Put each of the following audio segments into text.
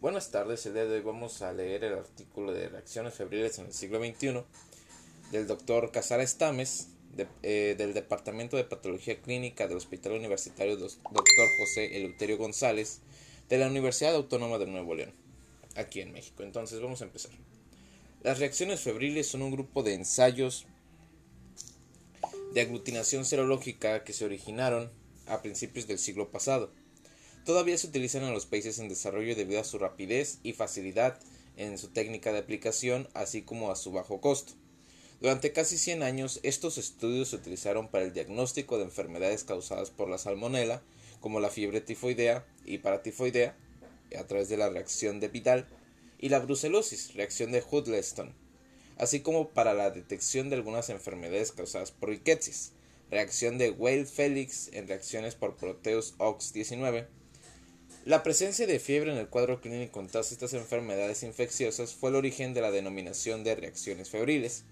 Buenas tardes, el día de hoy vamos a leer el artículo de reacciones febriles en el siglo XXI del doctor Casares Tames eh, del Departamento de Patología Clínica del Hospital Universitario Dr. José Eleuterio González de la Universidad Autónoma de Nuevo León, aquí en México. Entonces vamos a empezar. Las reacciones febriles son un grupo de ensayos de aglutinación serológica que se originaron a principios del siglo pasado. Todavía se utilizan en los países en desarrollo debido a su rapidez y facilidad en su técnica de aplicación, así como a su bajo costo. Durante casi 100 años, estos estudios se utilizaron para el diagnóstico de enfermedades causadas por la salmonela, como la fiebre tifoidea y paratifoidea, a través de la reacción de Vidal, y la brucelosis, reacción de Huddleston, así como para la detección de algunas enfermedades causadas por rickettsia, reacción de Weil-Felix en reacciones por Proteus OX19. La presencia de fiebre en el cuadro clínico en todas estas enfermedades infecciosas fue el origen de la denominación de reacciones febriles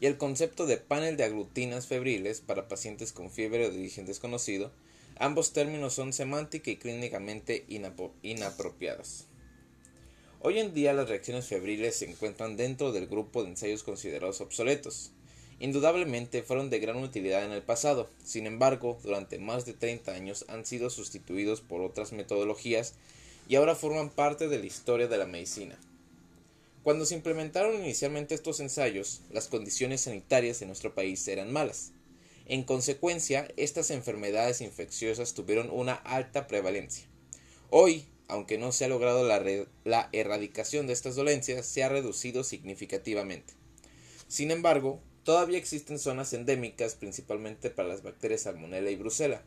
y el concepto de panel de aglutinas febriles para pacientes con fiebre de origen desconocido, ambos términos son semántica y clínicamente inapropiadas. Hoy en día las reacciones febriles se encuentran dentro del grupo de ensayos considerados obsoletos. Indudablemente fueron de gran utilidad en el pasado, sin embargo, durante más de 30 años han sido sustituidos por otras metodologías y ahora forman parte de la historia de la medicina. Cuando se implementaron inicialmente estos ensayos, las condiciones sanitarias en nuestro país eran malas. En consecuencia, estas enfermedades infecciosas tuvieron una alta prevalencia. Hoy, aunque no se ha logrado la, erradicación de estas dolencias, se ha reducido significativamente. Sin embargo, todavía existen zonas endémicas principalmente para las bacterias Salmonella y Brucella.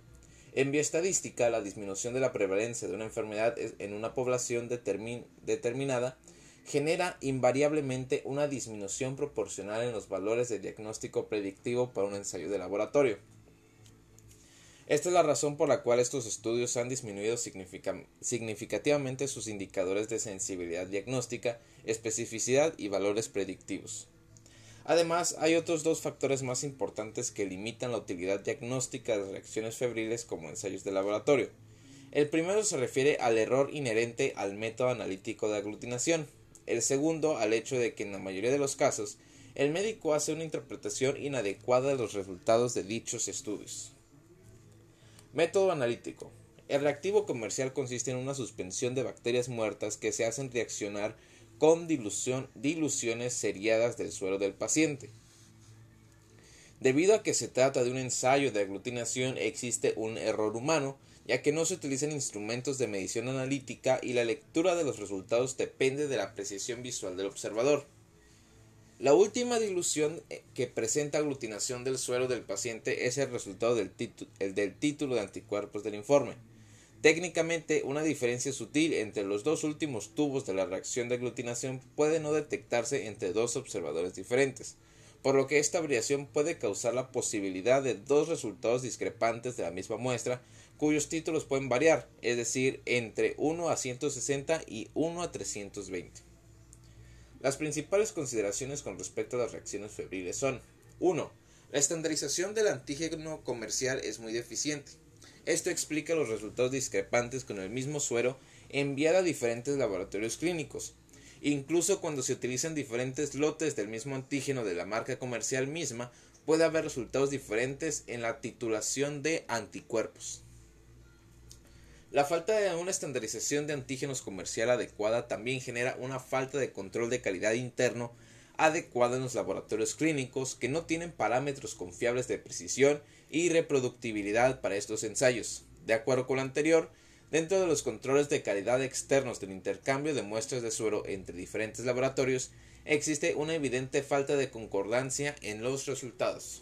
En bioestadística, la disminución de la prevalencia de una enfermedad en una población determinada genera invariablemente una disminución proporcional en los valores de diagnóstico predictivo para un ensayo de laboratorio. Esta es la razón por la cual estos estudios han disminuido significativamente sus indicadores de sensibilidad diagnóstica, especificidad y valores predictivos. Además, hay otros dos factores más importantes que limitan la utilidad diagnóstica de reacciones febriles como ensayos de laboratorio. El primero se refiere al error inherente al método analítico de aglutinación, el segundo al hecho de que en la mayoría de los casos el médico hace una interpretación inadecuada de los resultados de dichos estudios. Método analítico. El reactivo comercial consiste en una suspensión de bacterias muertas que se hacen reaccionar con diluciones seriadas del suelo del paciente. Debido a que se trata de un ensayo de aglutinación, existe un error humano ya que no se utilizan instrumentos de medición analítica y la lectura de los resultados depende de la precisión visual del observador. La última dilución eh, que presenta aglutinación del suelo del paciente es el resultado del, del título de anticuerpos del informe. Técnicamente, una diferencia sutil entre los dos últimos tubos de la reacción de aglutinación puede no detectarse entre dos observadores diferentes, por lo que esta variación puede causar la posibilidad de dos resultados discrepantes de la misma muestra cuyos títulos pueden variar, es decir, entre 1 a 160 y 1 a 320. Las principales consideraciones con respecto a las reacciones febriles son 1. La estandarización del antígeno comercial es muy deficiente. Esto explica los resultados discrepantes con el mismo suero enviado a diferentes laboratorios clínicos. Incluso cuando se utilizan diferentes lotes del mismo antígeno de la marca comercial misma, puede haber resultados diferentes en la titulación de anticuerpos. La falta de una estandarización de antígenos comercial adecuada también genera una falta de control de calidad interno adecuada en los laboratorios clínicos que no tienen parámetros confiables de precisión y reproductibilidad para estos ensayos. De acuerdo con lo anterior, dentro de los controles de calidad externos del intercambio de muestras de suero entre diferentes laboratorios, existe una evidente falta de concordancia en los resultados.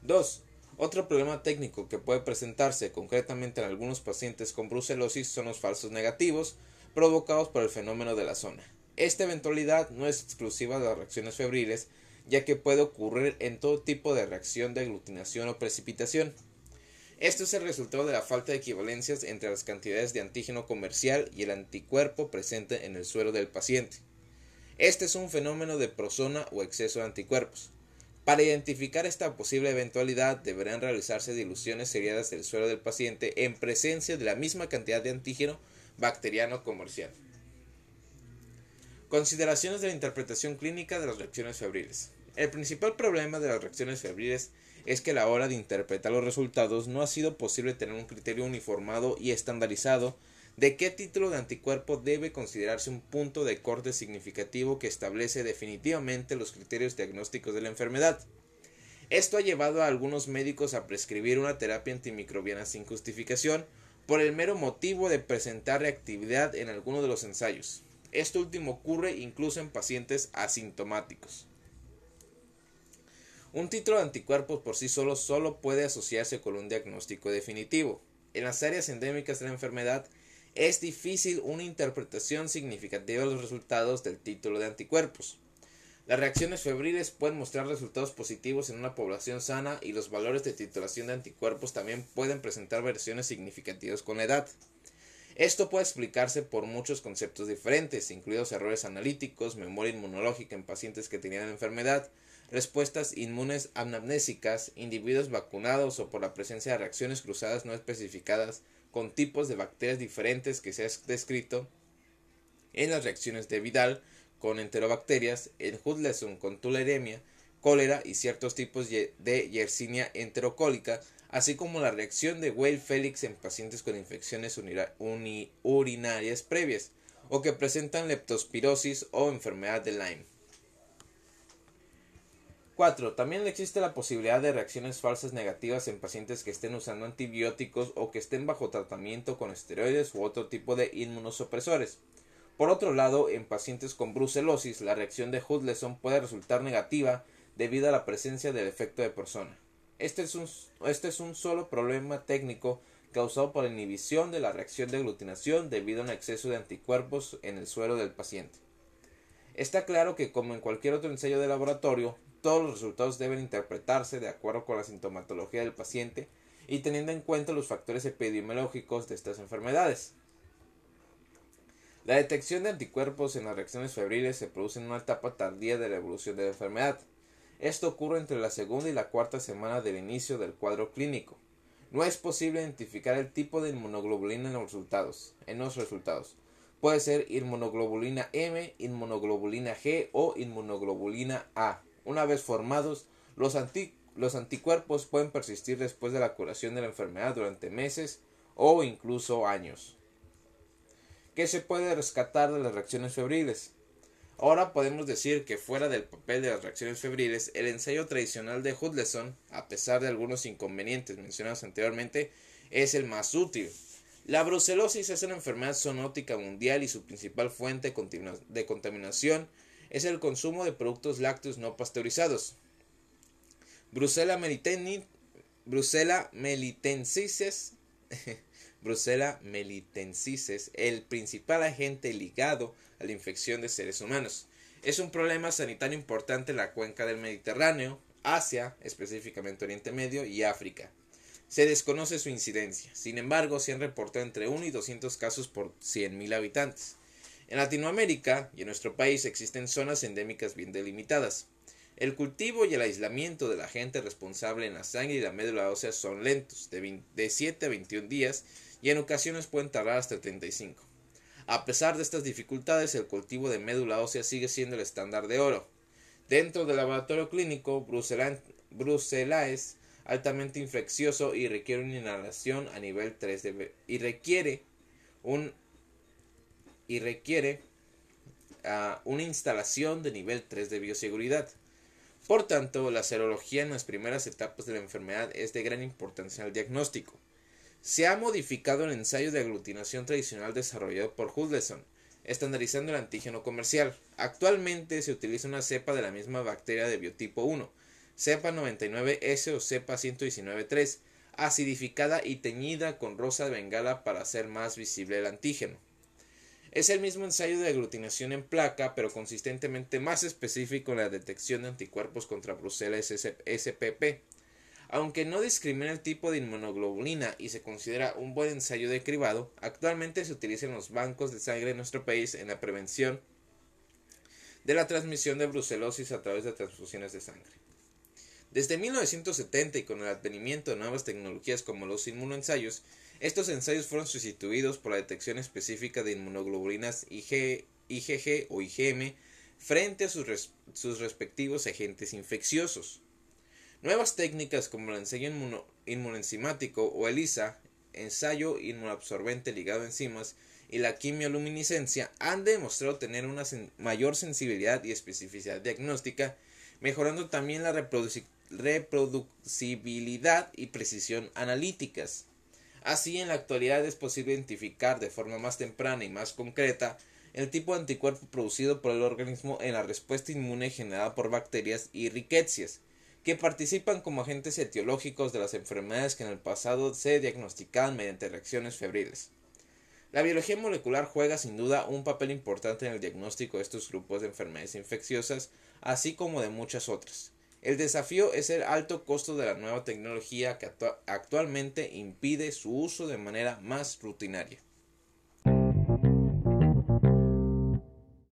2. Otro problema técnico que puede presentarse concretamente en algunos pacientes con brucelosis son los falsos negativos provocados por el fenómeno de la zona. Esta eventualidad no es exclusiva de las reacciones febriles, ya que puede ocurrir en todo tipo de reacción de aglutinación o precipitación. Esto es el resultado de la falta de equivalencias entre las cantidades de antígeno comercial y el anticuerpo presente en el suero del paciente. Este es un fenómeno de prosona o exceso de anticuerpos. Para identificar esta posible eventualidad deberán realizarse diluciones seriadas del suelo del paciente en presencia de la misma cantidad de antígeno bacteriano comercial. Consideraciones de la interpretación clínica de las reacciones febriles. El principal problema de las reacciones febriles es que a la hora de interpretar los resultados no ha sido posible tener un criterio uniformado y estandarizado de qué título de anticuerpo debe considerarse un punto de corte significativo que establece definitivamente los criterios diagnósticos de la enfermedad. Esto ha llevado a algunos médicos a prescribir una terapia antimicrobiana sin justificación por el mero motivo de presentar reactividad en alguno de los ensayos. Esto último ocurre incluso en pacientes asintomáticos. Un título de anticuerpos por sí solo solo puede asociarse con un diagnóstico definitivo. En las áreas endémicas de la enfermedad es difícil una interpretación significativa de los resultados del título de anticuerpos. Las reacciones febriles pueden mostrar resultados positivos en una población sana y los valores de titulación de anticuerpos también pueden presentar versiones significativas con la edad. Esto puede explicarse por muchos conceptos diferentes, incluidos errores analíticos, memoria inmunológica en pacientes que tenían enfermedad, respuestas inmunes anamnésicas, individuos vacunados o por la presencia de reacciones cruzadas no especificadas con tipos de bacterias diferentes que se ha descrito en las reacciones de Vidal con enterobacterias, en Hudlesson con tuleremia, cólera y ciertos tipos de Yersinia enterocólica, así como la reacción de Weil-Felix en pacientes con infecciones urinarias previas o que presentan leptospirosis o enfermedad de Lyme. 4. También existe la posibilidad de reacciones falsas negativas en pacientes que estén usando antibióticos o que estén bajo tratamiento con esteroides u otro tipo de inmunosupresores. Por otro lado, en pacientes con brucelosis, la reacción de Hudlesson puede resultar negativa debido a la presencia del efecto de persona. Este es un, este es un solo problema técnico causado por la inhibición de la reacción de aglutinación debido a un exceso de anticuerpos en el suero del paciente. Está claro que, como en cualquier otro ensayo de laboratorio, todos los resultados deben interpretarse de acuerdo con la sintomatología del paciente y teniendo en cuenta los factores epidemiológicos de estas enfermedades. La detección de anticuerpos en las reacciones febriles se produce en una etapa tardía de la evolución de la enfermedad. Esto ocurre entre la segunda y la cuarta semana del inicio del cuadro clínico. No es posible identificar el tipo de inmunoglobulina en los resultados. En los resultados. Puede ser inmunoglobulina M, inmunoglobulina G o inmunoglobulina A. Una vez formados, los, los anticuerpos pueden persistir después de la curación de la enfermedad durante meses o incluso años. ¿Qué se puede rescatar de las reacciones febriles? Ahora podemos decir que fuera del papel de las reacciones febriles, el ensayo tradicional de Hudlesson, a pesar de algunos inconvenientes mencionados anteriormente, es el más útil. La brucelosis es una enfermedad zoonótica mundial y su principal fuente de contaminación es el consumo de productos lácteos no pasteurizados. Brucella Brucella melitensis Brucella melitensis, el principal agente ligado a la infección de seres humanos. Es un problema sanitario importante en la cuenca del Mediterráneo, Asia, específicamente Oriente Medio y África. Se desconoce su incidencia, sin embargo, se han reportado entre 1 y 200 casos por 100.000 habitantes. En Latinoamérica y en nuestro país existen zonas endémicas bien delimitadas. El cultivo y el aislamiento del agente responsable en la sangre y la médula ósea son lentos, de, 7 a 21 días y en ocasiones pueden tardar hasta 35. A pesar de estas dificultades, el cultivo de médula ósea sigue siendo el estándar de oro. Dentro del laboratorio clínico, Brucella es altamente infeccioso y requiere una inhalación a nivel 3 de, y requiere un y requiere ah, una instalación de nivel 3 de bioseguridad. Por tanto, la serología en las primeras etapas de la enfermedad es de gran importancia al diagnóstico. Se ha modificado el ensayo de aglutinación tradicional desarrollado por Hudlesson, estandarizando el antígeno comercial. Actualmente se utiliza una cepa de la misma bacteria de biotipo 1, cepa 99S o cepa 119.3, acidificada y teñida con rosa de bengala para hacer más visible el antígeno. Es el mismo ensayo de aglutinación en placa, pero consistentemente más específico en la detección de anticuerpos contra Bruselas SPP. Aunque no discrimina el tipo de inmunoglobulina y se considera un buen ensayo de cribado, actualmente se utiliza en los bancos de sangre en nuestro país en la prevención de la transmisión de brucelosis a través de transfusiones de sangre. Desde 1970 y con el advenimiento de nuevas tecnologías como los inmunoensayos, estos ensayos fueron sustituidos por la detección específica de inmunoglobulinas IgG o IgM frente a sus, sus respectivos agentes infecciosos. Nuevas técnicas como el ensayo inmunoenzimático o ELISA, ensayo inmunoabsorbente ligado a enzimas, y la quimioluminiscencia han demostrado tener una mayor sensibilidad y especificidad diagnóstica, mejorando también la reproducibilidad y precisión analíticas. Así, en la actualidad es posible identificar de forma más temprana y más concreta el tipo de anticuerpo producido por el organismo en la respuesta inmune generada por bacterias y riquecias, que participan como agentes etiológicos de las enfermedades que en el pasado se diagnosticaban mediante reacciones febriles. La biología molecular juega sin duda un papel importante en el diagnóstico de estos grupos de enfermedades infecciosas, así como de muchas otras. El desafío es el alto costo de la nueva tecnología que actualmente impide su uso de manera más rutinaria.